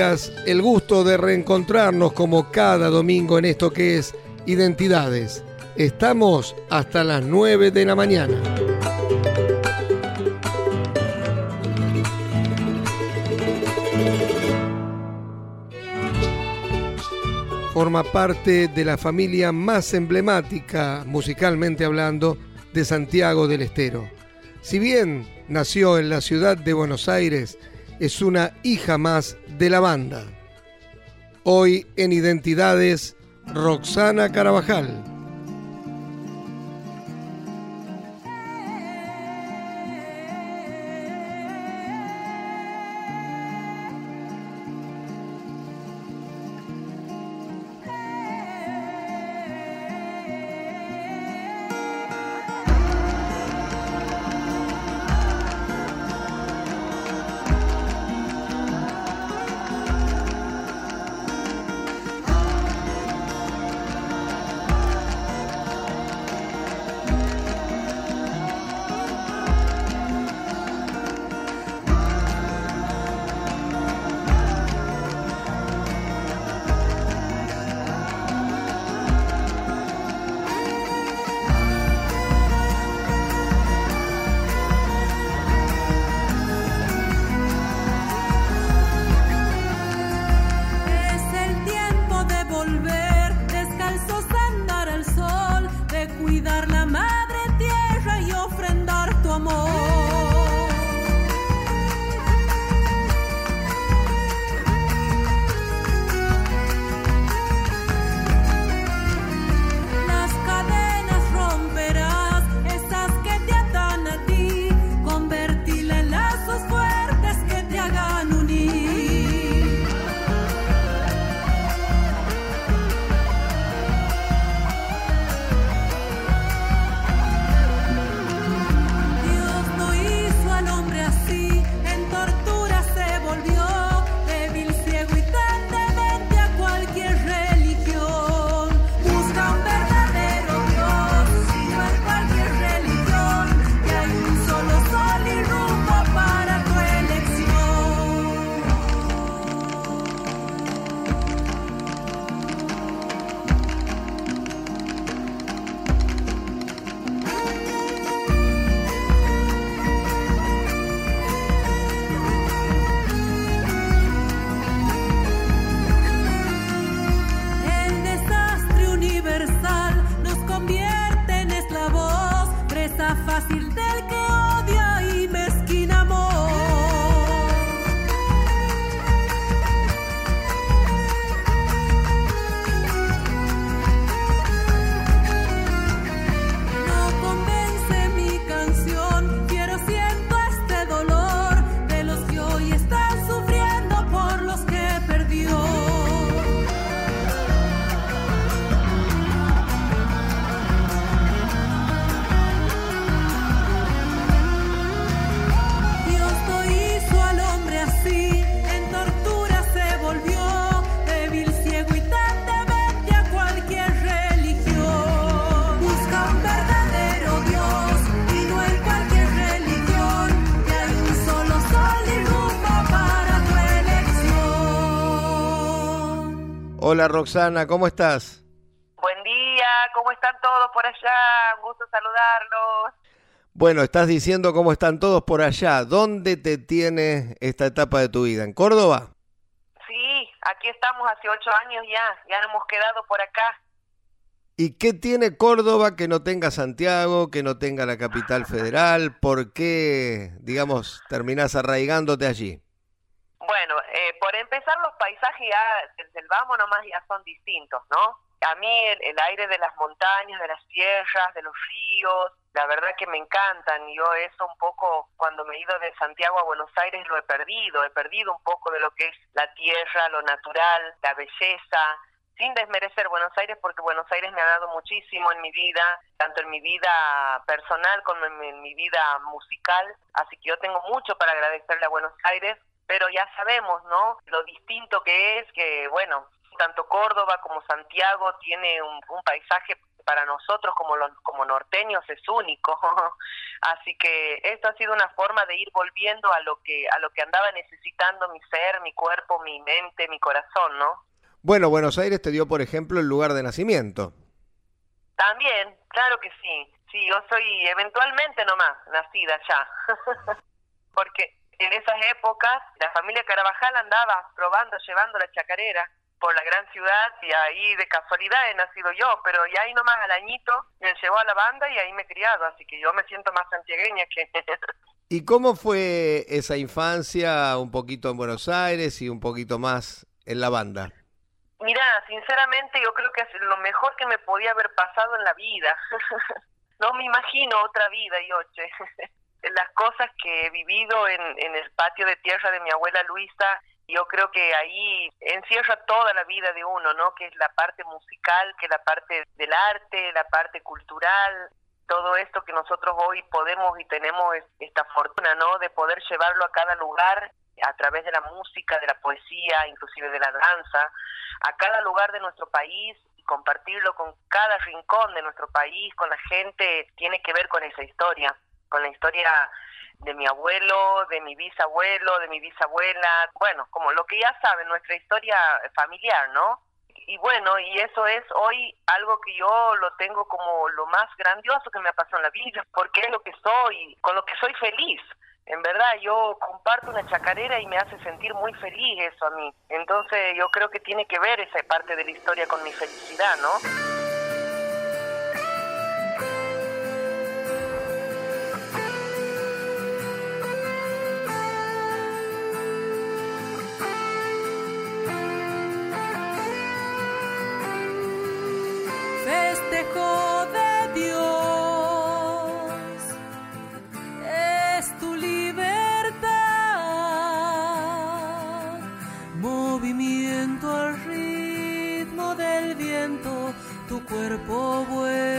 El gusto de reencontrarnos como cada domingo en esto que es Identidades. Estamos hasta las 9 de la mañana. Forma parte de la familia más emblemática, musicalmente hablando, de Santiago del Estero. Si bien nació en la ciudad de Buenos Aires, es una hija más de la banda. Hoy en Identidades, Roxana Carabajal. Hola Roxana, ¿cómo estás? Buen día, ¿cómo están todos por allá? Un gusto saludarlos. Bueno, estás diciendo cómo están todos por allá. ¿Dónde te tiene esta etapa de tu vida? ¿En Córdoba? Sí, aquí estamos hace ocho años ya, ya hemos quedado por acá. ¿Y qué tiene Córdoba que no tenga Santiago, que no tenga la capital federal? ¿Por qué, digamos, terminás arraigándote allí? Bueno, eh, por empezar los paisajes ya desde el vamos nomás ya son distintos, ¿no? A mí el, aire de las montañas, de las tierras, de los ríos, la verdad que me encantan. Yo eso un poco, cuando me he ido de Santiago a Buenos Aires, lo he perdido. He perdido un poco de lo que es la tierra, lo natural, la belleza, sin desmerecer Buenos Aires, porque Buenos Aires me ha dado muchísimo en mi vida, tanto en mi vida personal como en mi vida musical. Así que yo tengo mucho para agradecerle a Buenos Aires, pero ya sabemos, ¿no? Lo distinto que es, que bueno, tanto Córdoba como Santiago tiene un, un paisaje para nosotros como los como norteños es único así que esto ha sido una forma de ir volviendo a lo que a lo que andaba necesitando mi ser mi cuerpo mi mente mi corazón no Bueno, Buenos Aires te dio, por ejemplo, el lugar de nacimiento. también claro que sí sí yo soy eventualmente nomás nacida allá porque en esas épocas la familia Carabajal andaba probando llevando la chacarera por la gran ciudad y ahí de casualidad he nacido yo, pero ya ahí nomás al añito me llevó a la banda y ahí me he criado, así que yo me siento más santiagueña que... ¿Y cómo fue esa infancia un poquito en Buenos Aires y un poquito más en la banda? Mira, sinceramente yo creo que es lo mejor que me podía haber pasado en la vida. no me imagino otra vida, Yoche. Las cosas que he vivido en, en el patio de tierra de mi abuela Luisa, yo creo que ahí encierra toda la vida de uno, ¿no? Que es la parte musical, que es la parte del arte, la parte cultural, todo esto que nosotros hoy podemos y tenemos es- esta fortuna, ¿no? De poder llevarlo a cada lugar a través de la música, de la poesía, inclusive de la danza, a cada lugar de nuestro país y compartirlo con cada rincón de nuestro país, con la gente, tiene que ver con esa historia, con la historia de mi abuelo, de mi bisabuelo, de mi bisabuela, bueno, como lo que ya saben, nuestra historia familiar, ¿no? Y bueno, y eso es hoy algo que yo lo tengo como lo más grandioso que me ha pasado en la vida, porque es lo que soy, con lo que soy feliz. En verdad, yo comparto una chacarera y me hace sentir muy feliz eso a mí. Entonces, yo creo que tiene que ver esa parte de la historia con mi felicidad, ¿no? Cuerpo vuela.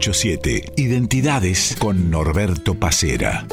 987, Identidades con Norberto Pacera.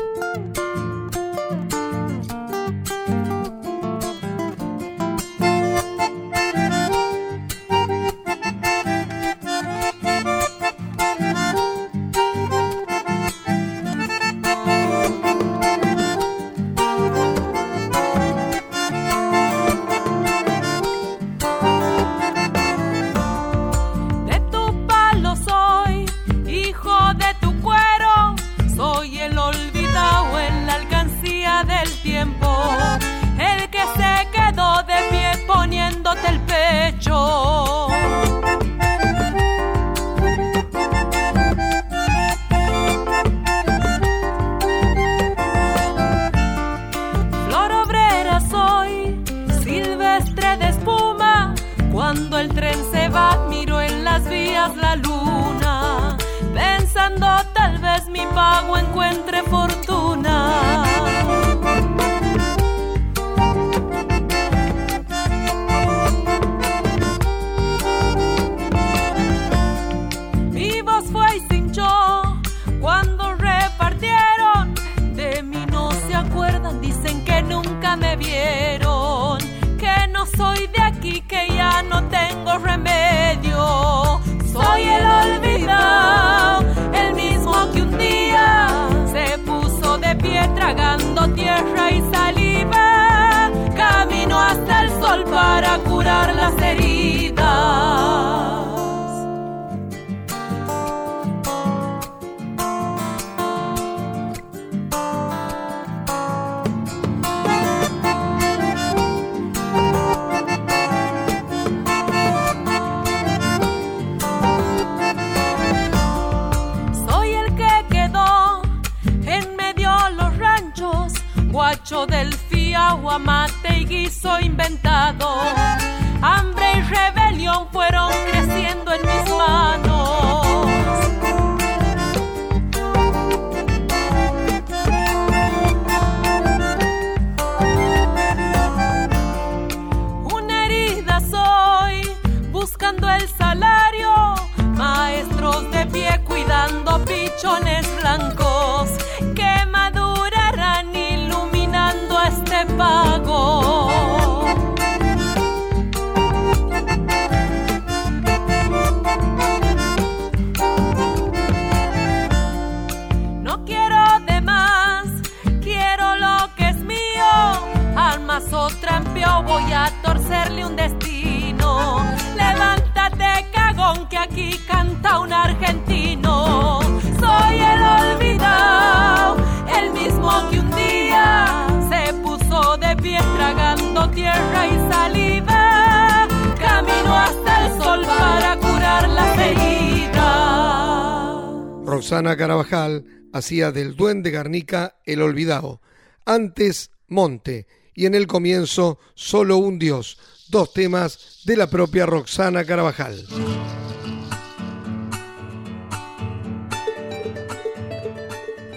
Hacía del Duende Garnica el olvidado. Antes Monte y en el comienzo Solo un Dios. Dos temas de la propia Roxana Carabajal.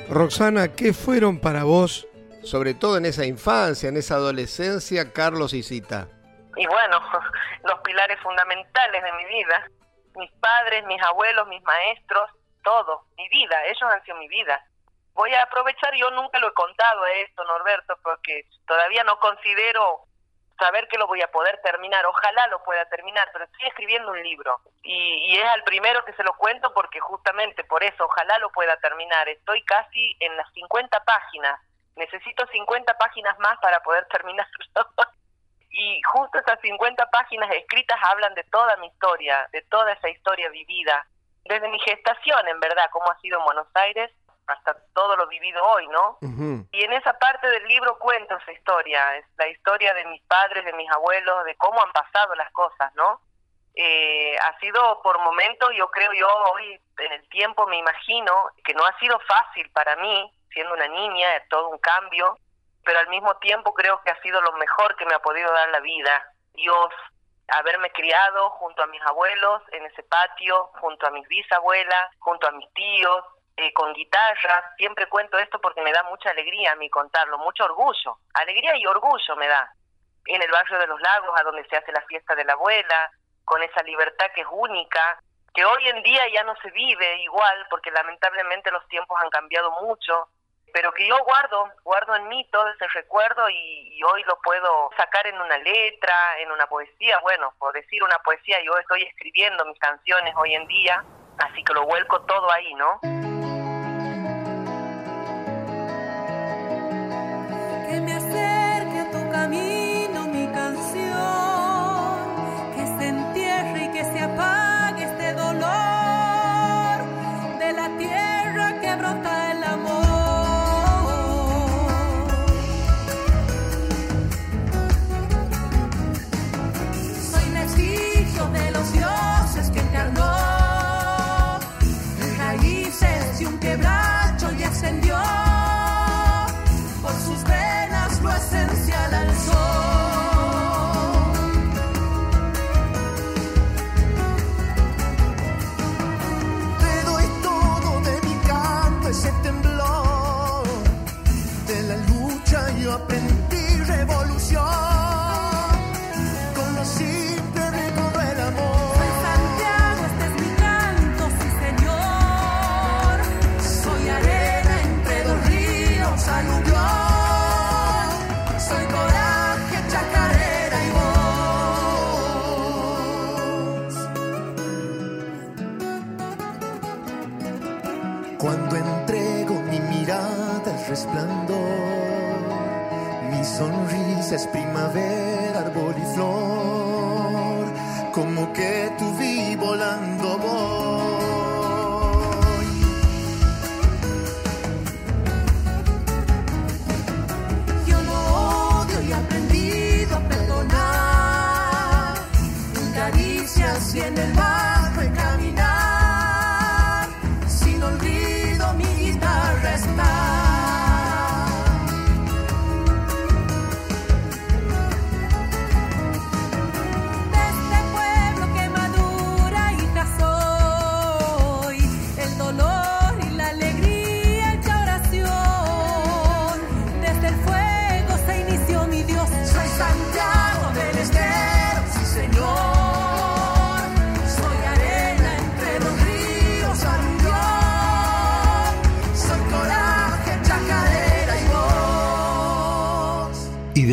Roxana, ¿qué fueron para vos, sobre todo en esa infancia, en esa adolescencia, Carlos y Cita? y bueno, los pilares fundamentales de mi vida, mis padres, mis abuelos, mis maestros, todo, mi vida, ellos han sido mi vida. Voy a aprovechar, yo nunca lo he contado esto, Norberto, porque todavía no considero saber que lo voy a poder terminar, ojalá lo pueda terminar, pero estoy escribiendo un libro y, y es al primero que se lo cuento porque justamente por eso, ojalá lo pueda terminar. Estoy casi en las 50 páginas, necesito 50 páginas más para poder terminarlo. y justo esas 50 páginas escritas hablan de toda mi historia, de toda esa historia vivida, desde mi gestación, en verdad, cómo ha sido en Buenos Aires, hasta todo lo vivido hoy, ¿no? Y en esa parte del libro cuento esa historia, es la historia de mis padres, de mis abuelos, de cómo han pasado las cosas, ¿no? Eh, ha sido por momentos, yo creo yo hoy en el tiempo me imagino que no ha sido fácil para mí, siendo una niña, es todo un cambio, pero al mismo tiempo creo que ha sido lo mejor que me ha podido dar la vida. Dios, haberme criado junto a mis abuelos en ese patio, junto a mis bisabuelas, junto a mis tíos, eh, con guitarra. Siempre cuento esto porque me da mucha alegría a mí contarlo, mucho orgullo. Alegría y orgullo me da. En el barrio de los lagos, a donde se hace la fiesta de la abuela, con esa libertad que es única, que hoy en día ya no se vive igual porque lamentablemente los tiempos han cambiado mucho pero que yo guardo, guardo en mí todo ese recuerdo y, y, hoy lo puedo sacar en una letra, en una poesía, bueno, por decir una poesía, yo estoy escribiendo mis canciones hoy en día, así que lo vuelco todo ahí, ¿no?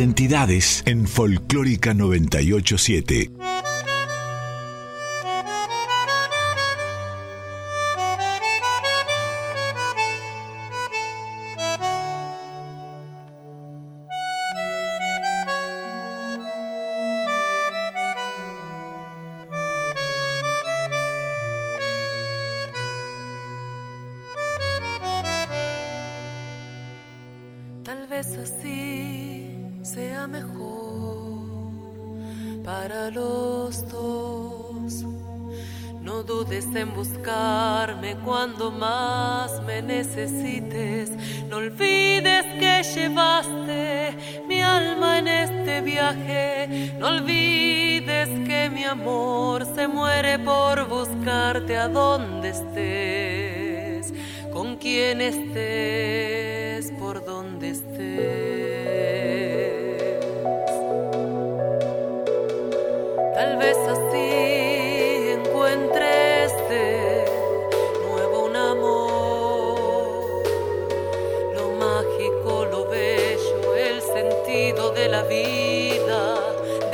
entidades en Folclórica 987.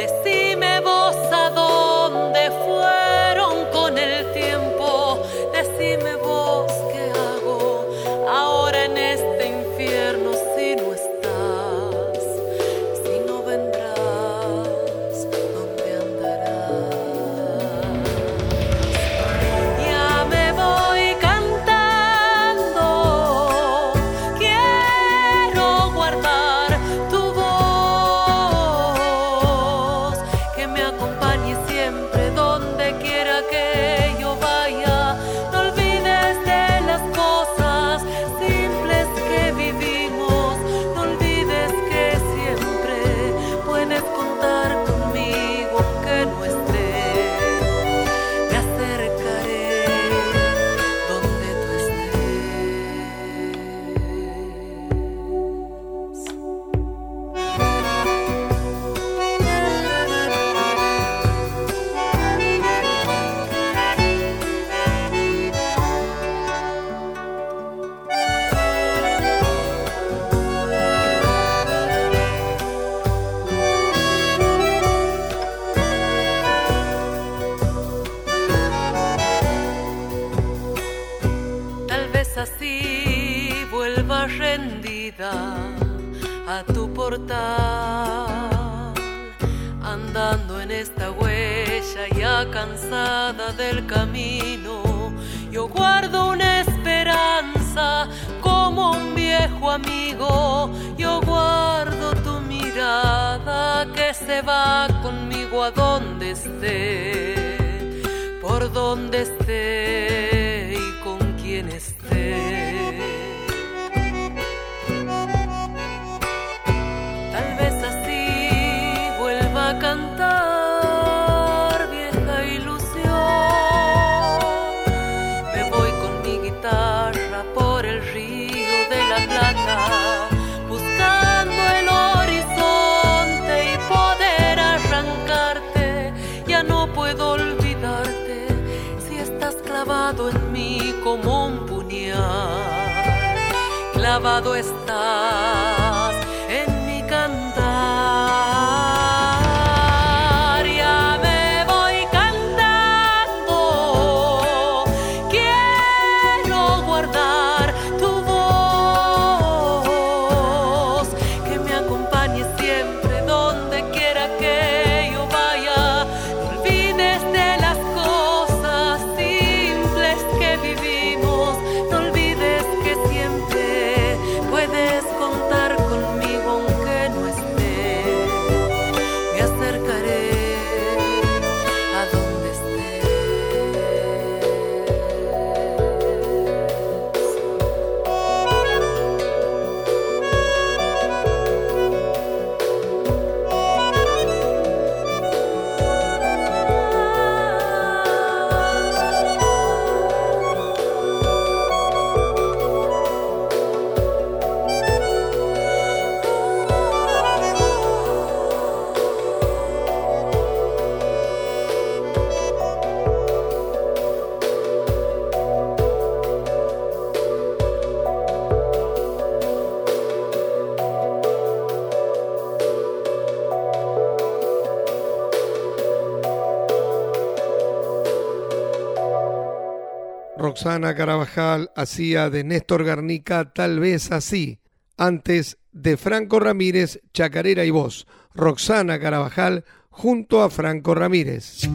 decir. Cansada del camino, yo guardo una esperanza como un viejo amigo, yo guardo tu mirada que se va conmigo a donde esté, por donde esté y con quien esté. Clavado estás Roxana Carabajal hacía de Néstor Garnica tal vez así, antes de Franco Ramírez, Chacarera y voz. Roxana Carabajal junto a Franco Ramírez.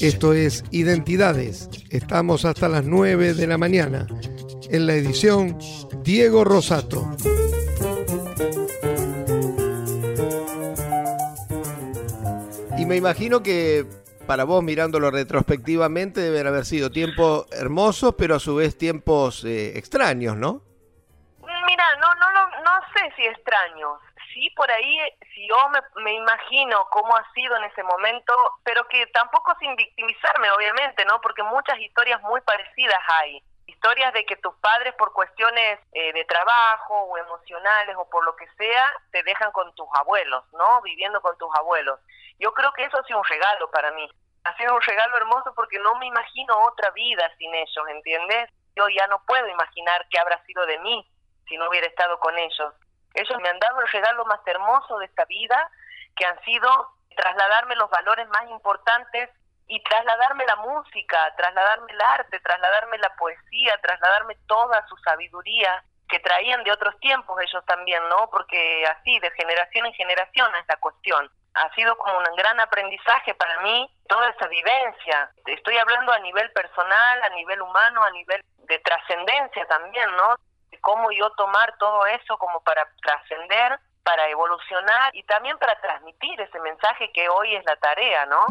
Esto es Identidades. Estamos hasta las 9 de la mañana. En la edición, Diego Rosato. Y me imagino que para vos mirándolo retrospectivamente deben haber sido tiempos hermosos, pero a su vez tiempos eh, extraños, ¿no? Mira, no, no, no, no sé si extraños. Sí, por ahí, si yo me, me imagino cómo ha sido en ese momento, pero que tampoco sin victimizarme, obviamente, ¿no? Porque muchas historias muy parecidas hay. Historias de que tus padres por cuestiones eh, de trabajo o emocionales o por lo que sea, te dejan con tus abuelos, ¿no? Viviendo con tus abuelos. Yo creo que eso ha sido un regalo para mí. Ha sido un regalo hermoso porque no me imagino otra vida sin ellos, ¿entiendes? Yo ya no puedo imaginar qué habrá sido de mí si no hubiera estado con ellos. Ellos me han dado el regalo más hermoso de esta vida, que han sido trasladarme los valores más importantes y trasladarme la música, trasladarme el arte, trasladarme la poesía, trasladarme toda su sabiduría que traían de otros tiempos ellos también, ¿no? Porque así, de generación en generación es la cuestión. Ha sido como un gran aprendizaje para mí toda esa vivencia. Estoy hablando a nivel personal, a nivel humano, a nivel de trascendencia también, ¿no? De cómo yo tomar todo eso como para trascender, para evolucionar y también para transmitir ese mensaje que hoy es la tarea, ¿no?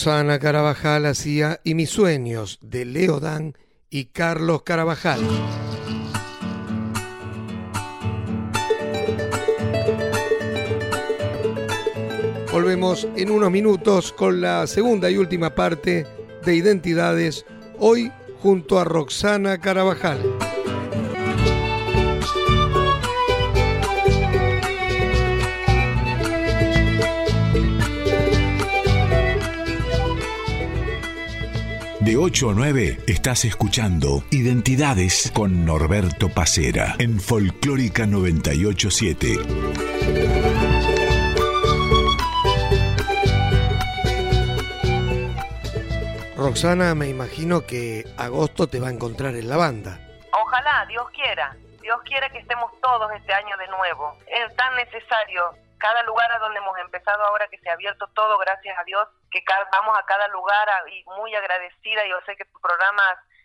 Roxana Carabajal hacía Y mis sueños de Leo Dan y Carlos Carabajal. Volvemos en unos minutos con la segunda y última parte de Identidades, hoy junto a Roxana Carabajal. De 8 a 9 estás escuchando Identidades con Norberto Pacera en Folclórica 987. Roxana, me imagino que agosto te va a encontrar en la banda. Ojalá, Dios quiera. Dios quiera que estemos todos este año de nuevo. Es tan necesario. Cada lugar a donde hemos empezado ahora que se ha abierto todo, gracias a Dios, que vamos a cada lugar y muy agradecida. Yo sé que tu programa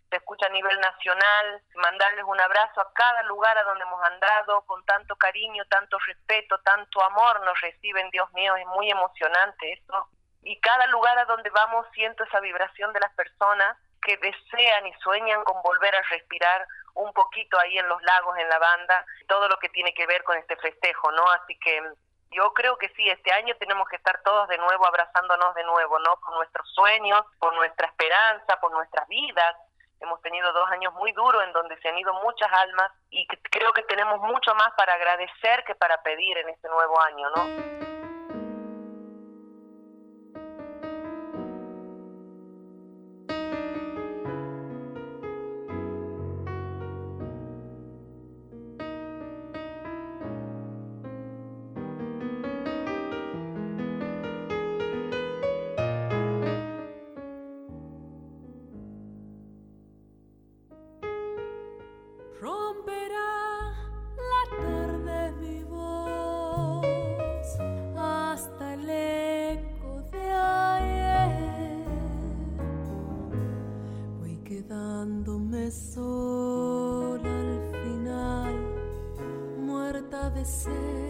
se escucha a nivel nacional. Mandarles un abrazo a cada lugar a donde hemos andado con tanto cariño, tanto respeto, tanto amor nos reciben, Dios mío, es muy emocionante esto. Y cada lugar a donde vamos siento esa vibración de las personas que desean y sueñan con volver a respirar un poquito ahí en los lagos, en la banda, todo lo que tiene que ver con este festejo, ¿no? Así que yo creo que sí, este año tenemos que estar todos de nuevo abrazándonos de nuevo, ¿no? Por nuestros sueños, por nuestra esperanza, por nuestras vidas. Hemos tenido dos años muy duros en donde se han ido muchas almas y creo que tenemos mucho más para agradecer que para pedir en este nuevo año, ¿no? romperá la tarde mi voz hasta el eco de ayer. Voy quedándome sola al final, muerta de sed.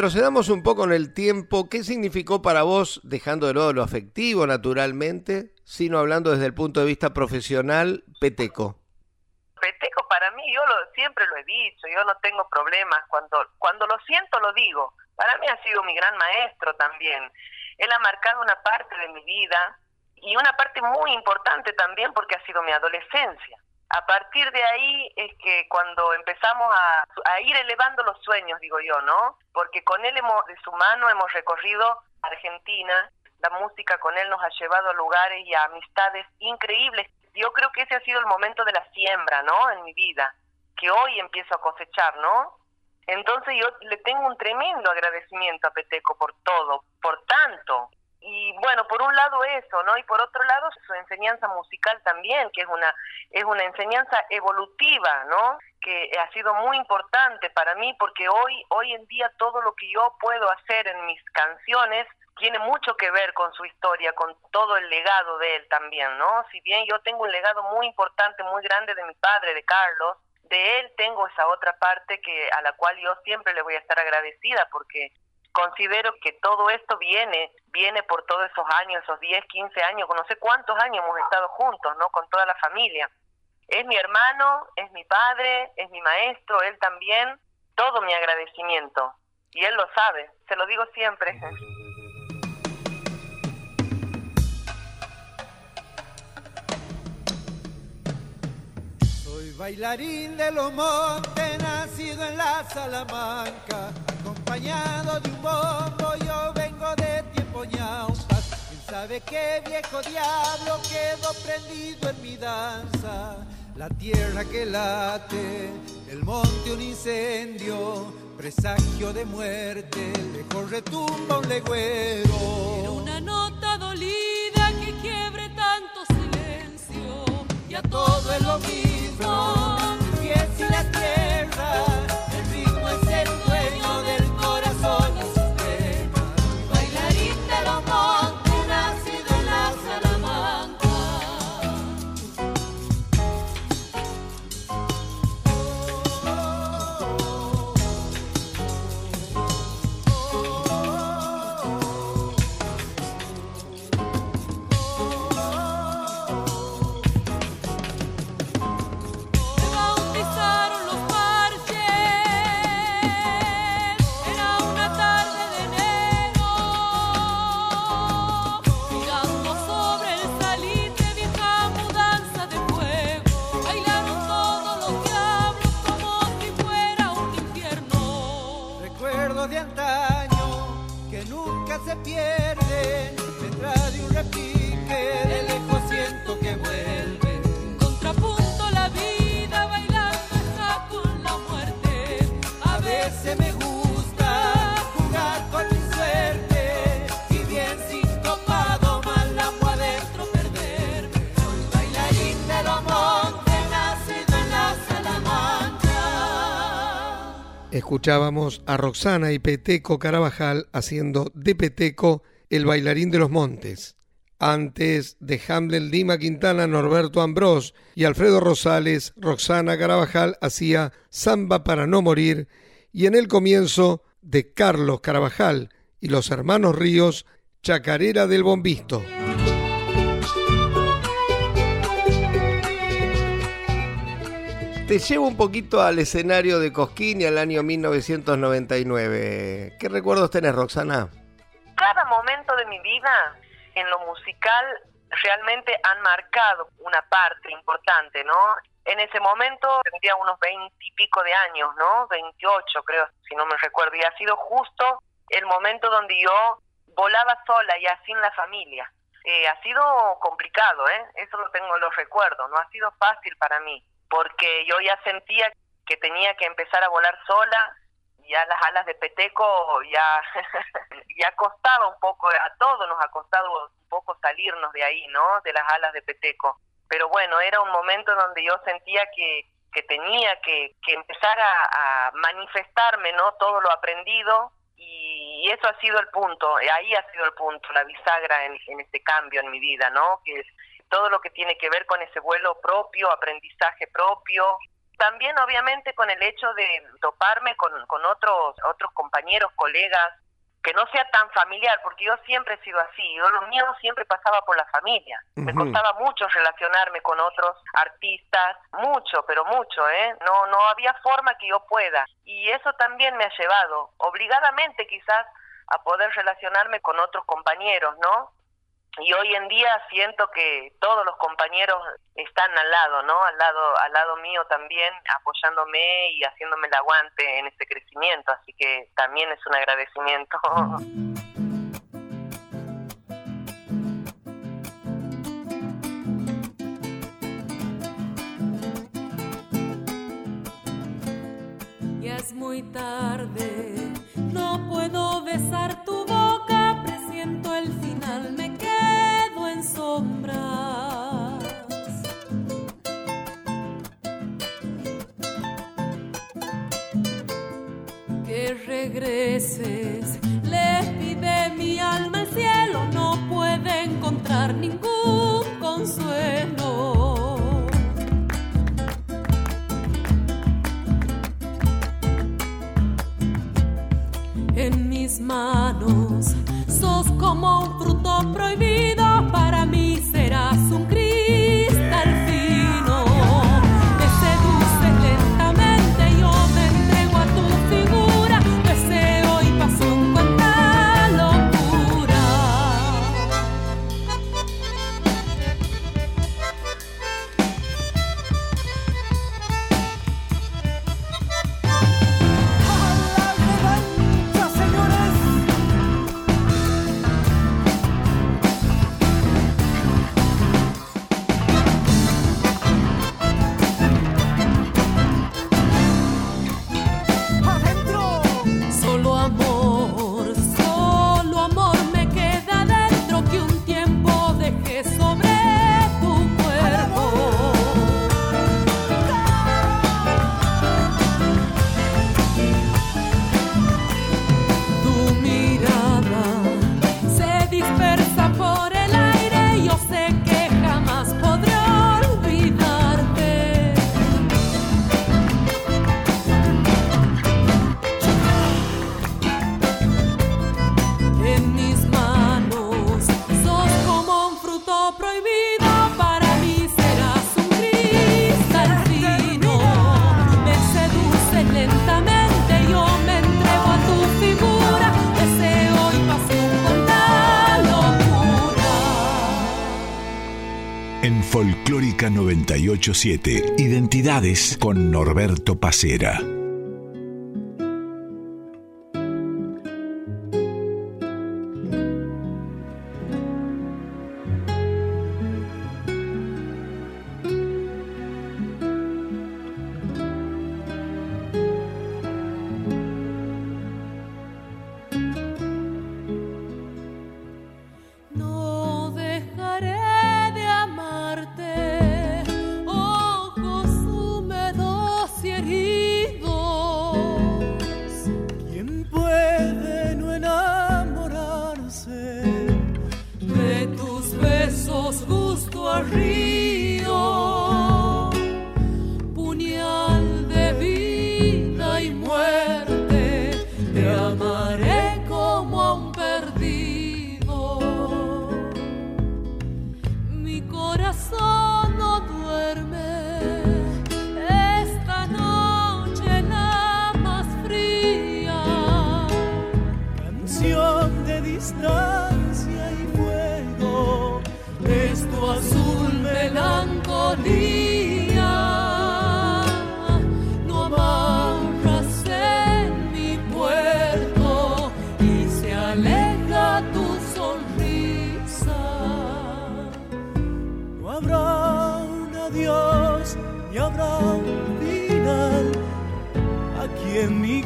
Retrocedamos un poco en el tiempo. ¿Qué significó para vos, dejando de lado lo afectivo naturalmente, sino hablando desde el punto de vista profesional, Peteco? Peteco para mí, yo lo, siempre lo he dicho, yo no tengo problemas. Cuando, cuando lo siento, lo digo. Para mí ha sido mi gran maestro también. Él ha marcado una parte de mi vida y una parte muy importante también porque ha sido mi adolescencia. A partir de ahí es que cuando empezamos a, ir elevando los sueños, digo yo, ¿no? Porque con él hemos, de su mano hemos recorrido Argentina, la música con él nos ha llevado a lugares y a amistades increíbles. Yo creo que ese ha sido el momento de la siembra, ¿no? En mi vida, que hoy empiezo a cosechar, ¿no? Entonces yo le tengo un tremendo agradecimiento a Peteco por todo, por tanto. Y bueno, por un lado eso, ¿no? Y por otro lado su enseñanza musical también, que es una es una enseñanza evolutiva, ¿no? Que ha sido muy importante para mí porque hoy hoy en día todo lo que yo puedo hacer en mis canciones tiene mucho que ver con su historia, con todo el legado de él también, ¿no? Si bien yo tengo un legado muy importante, muy grande de mi padre, de Carlos, de él tengo esa otra parte que a la cual yo siempre le voy a estar agradecida porque considero que todo esto viene viene por todos esos años, esos 10, 15 años, no sé cuántos años hemos estado juntos, ¿no? Con toda la familia. Es mi hermano, es mi padre, es mi maestro, él también, todo mi agradecimiento. Y él lo sabe, se lo digo siempre. Soy bailarín de los montes, nacido en la Salamanca, acompañado de un bombo, yo vengo de tiempo ñaupas. ¿Quién sabe qué viejo diablo quedó prendido en mi danza? La tierra que late, el monte un incendio, presagio de muerte, lejos retumba un legüero. Quiero una nota dolida que quiebre tanto silencio y a todo es lo mismo. pies y la tierra, Escuchábamos a Roxana y Peteco Carabajal haciendo de Peteco el bailarín de los montes. Antes de Hamlet Lima Quintana, Norberto Ambrós y Alfredo Rosales, Roxana Carabajal hacía Samba para no morir y en el comienzo de Carlos Carabajal y los hermanos Ríos, Chacarera del Bombisto. Te llevo un poquito al escenario de Cosquín y al año 1999. ¿Qué recuerdos tenés, Roxana? Cada momento de mi vida en lo musical realmente han marcado una parte importante, ¿no? En ese momento tendría unos veintipico de años, ¿no? 28 creo, si no me recuerdo. Y ha sido justo el momento donde yo volaba sola, ya sin la familia. Eh, ha sido complicado, ¿eh? Eso lo tengo, lo recuerdo. No ha sido fácil para mí, porque yo ya sentía que tenía que empezar a volar sola. Ya las alas de Peteco ya ya costaba un poco, a todos nos ha costado un poco salirnos de ahí, ¿no? De las alas de Peteco. Pero bueno, era un momento donde yo sentía que, que tenía que, que empezar a, manifestarme, ¿no? Todo lo aprendido y eso ha sido el punto, ahí ha sido el punto, la bisagra en, en este cambio en mi vida, ¿no? Que todo lo que tiene que ver con ese vuelo propio, aprendizaje propio, también obviamente con el hecho de toparme con, con otros otros compañeros, colegas, que no sea tan familiar, porque yo siempre he sido así, yo lo mío siempre pasaba por la familia, me costaba mucho relacionarme con otros artistas, mucho, pero mucho, ¿eh? No, no había forma que yo pueda, y eso también me ha llevado, obligadamente quizás, a poder relacionarme con otros compañeros, ¿no? Y hoy en día siento que todos los compañeros están al lado, ¿no? Al lado, al lado mío también, apoyándome y haciéndome el aguante en este crecimiento, así que también es un agradecimiento. Ya es muy tarde, 987, Identidades con Norberto Pacera. Corazón no duerme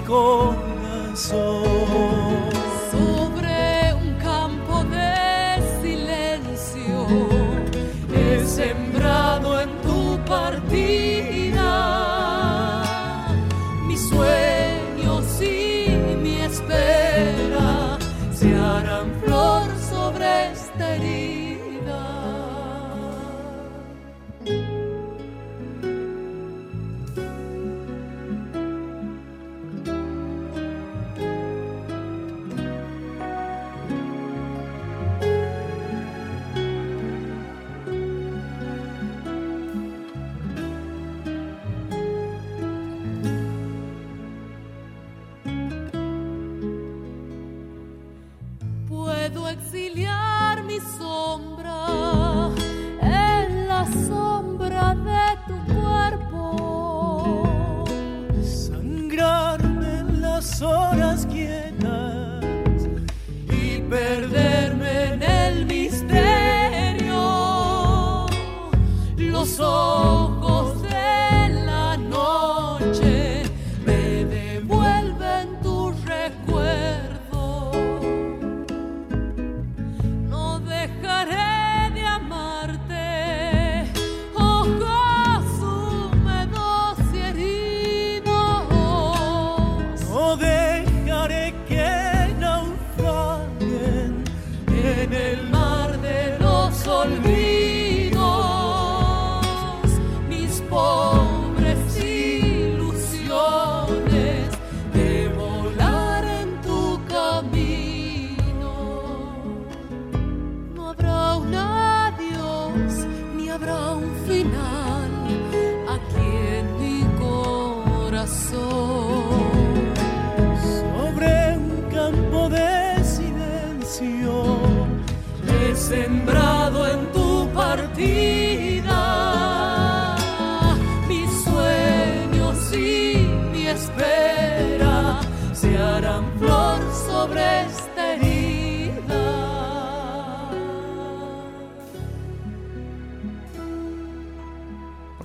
en 也难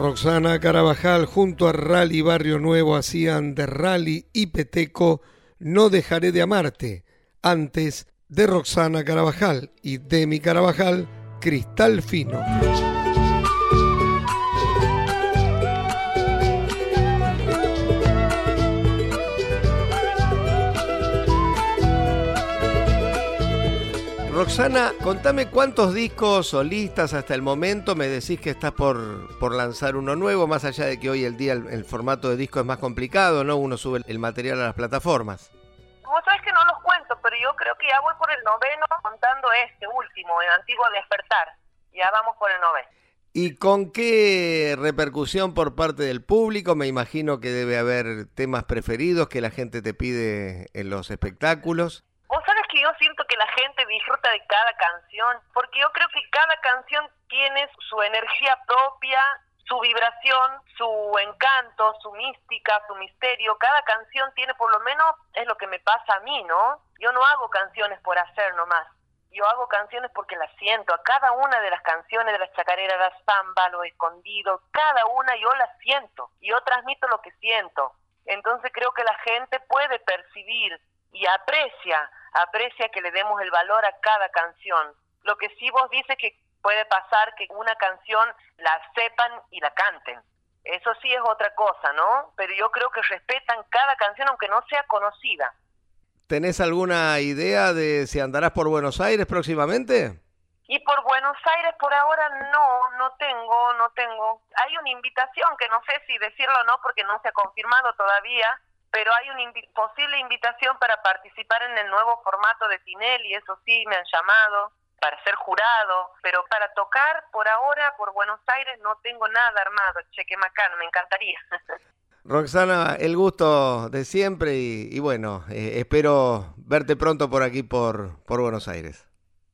Roxana Carabajal junto a Rally Barrio Nuevo hacían de Rally y Peteco No dejaré de amarte. Antes de Roxana Carabajal y Demi Carabajal, Cristal Fino. Roxana, contame cuántos discos solistas hasta el momento. Me decís que estás por, por lanzar uno nuevo, más allá de que hoy el día el, el formato de disco es más complicado, ¿no? Uno sube el material a las plataformas. Vos sabés que no los cuento, pero yo creo que ya voy por el noveno contando este último, el antiguo Despertar. Ya vamos por el noveno. ¿Y con qué repercusión por parte del público? Me imagino que debe haber temas preferidos que la gente te pide en los espectáculos. Yo siento que la gente disfruta de cada canción, porque yo creo que cada canción tiene su energía propia, su vibración, su encanto, su mística, su misterio. Cada canción tiene por lo menos, es lo que me pasa a mí, ¿no? Yo no hago canciones por hacer nomás. Yo hago canciones porque las siento. A cada una de las canciones de las chacareras, la samba, los escondidos, cada una yo las siento. Yo transmito lo que siento. Entonces creo que la gente puede percibir y aprecia, aprecia que le demos el valor a cada canción. Lo que sí vos dices que puede pasar que una canción la sepan y la canten. Eso sí es otra cosa, ¿no? Pero yo creo que respetan cada canción aunque no sea conocida. ¿Tenés alguna idea de si andarás por Buenos Aires próximamente? Y por Buenos Aires por ahora no, no tengo, no tengo. Hay una invitación que no sé si decirlo o no porque no se ha confirmado todavía, pero hay una invi- posible invitación para participar en el nuevo formato de Tinelli, eso sí, me han llamado para ser jurado, pero para tocar por ahora por Buenos Aires no tengo nada armado, cheque macano, me encantaría. Roxana, el gusto de siempre y, y bueno, eh, espero verte pronto por aquí, por, por Buenos Aires.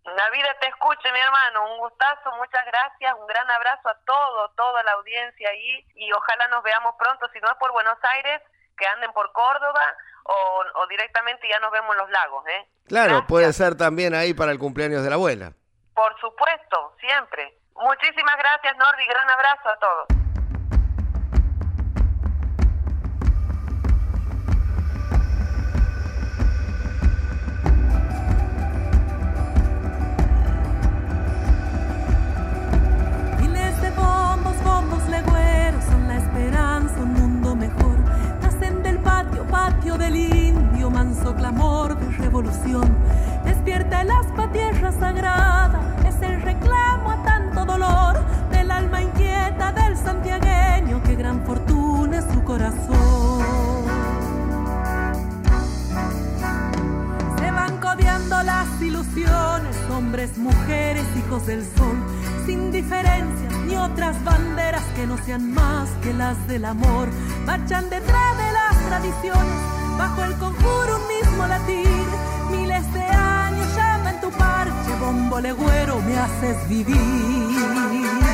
La vida te escuche, mi hermano. Un gustazo, muchas gracias. Un gran abrazo a todo, toda la audiencia ahí. Y ojalá nos veamos pronto. Si no es por Buenos Aires, que anden por Córdoba o, o directamente ya nos vemos en los lagos. ¿eh? Claro, Gracias. puede ser también ahí para el cumpleaños de la abuela. Por supuesto, siempre. Muchísimas gracias, Norby. Gran abrazo a todos. Del indio, manso clamor de revolución. Despierta el aspa tierra sagrada, es el reclamo a tanto dolor del alma inquieta del santiagueño, que gran fortuna es su corazón. Se van codeando las ilusiones, hombres, mujeres, hijos del sol, sin diferencias ni otras banderas que no sean más que las del amor. Marchan detrás de las tradiciones, bajo el conjuro un mismo latir. Miles de años llama en tu parche, bombo legüero, me haces vivir.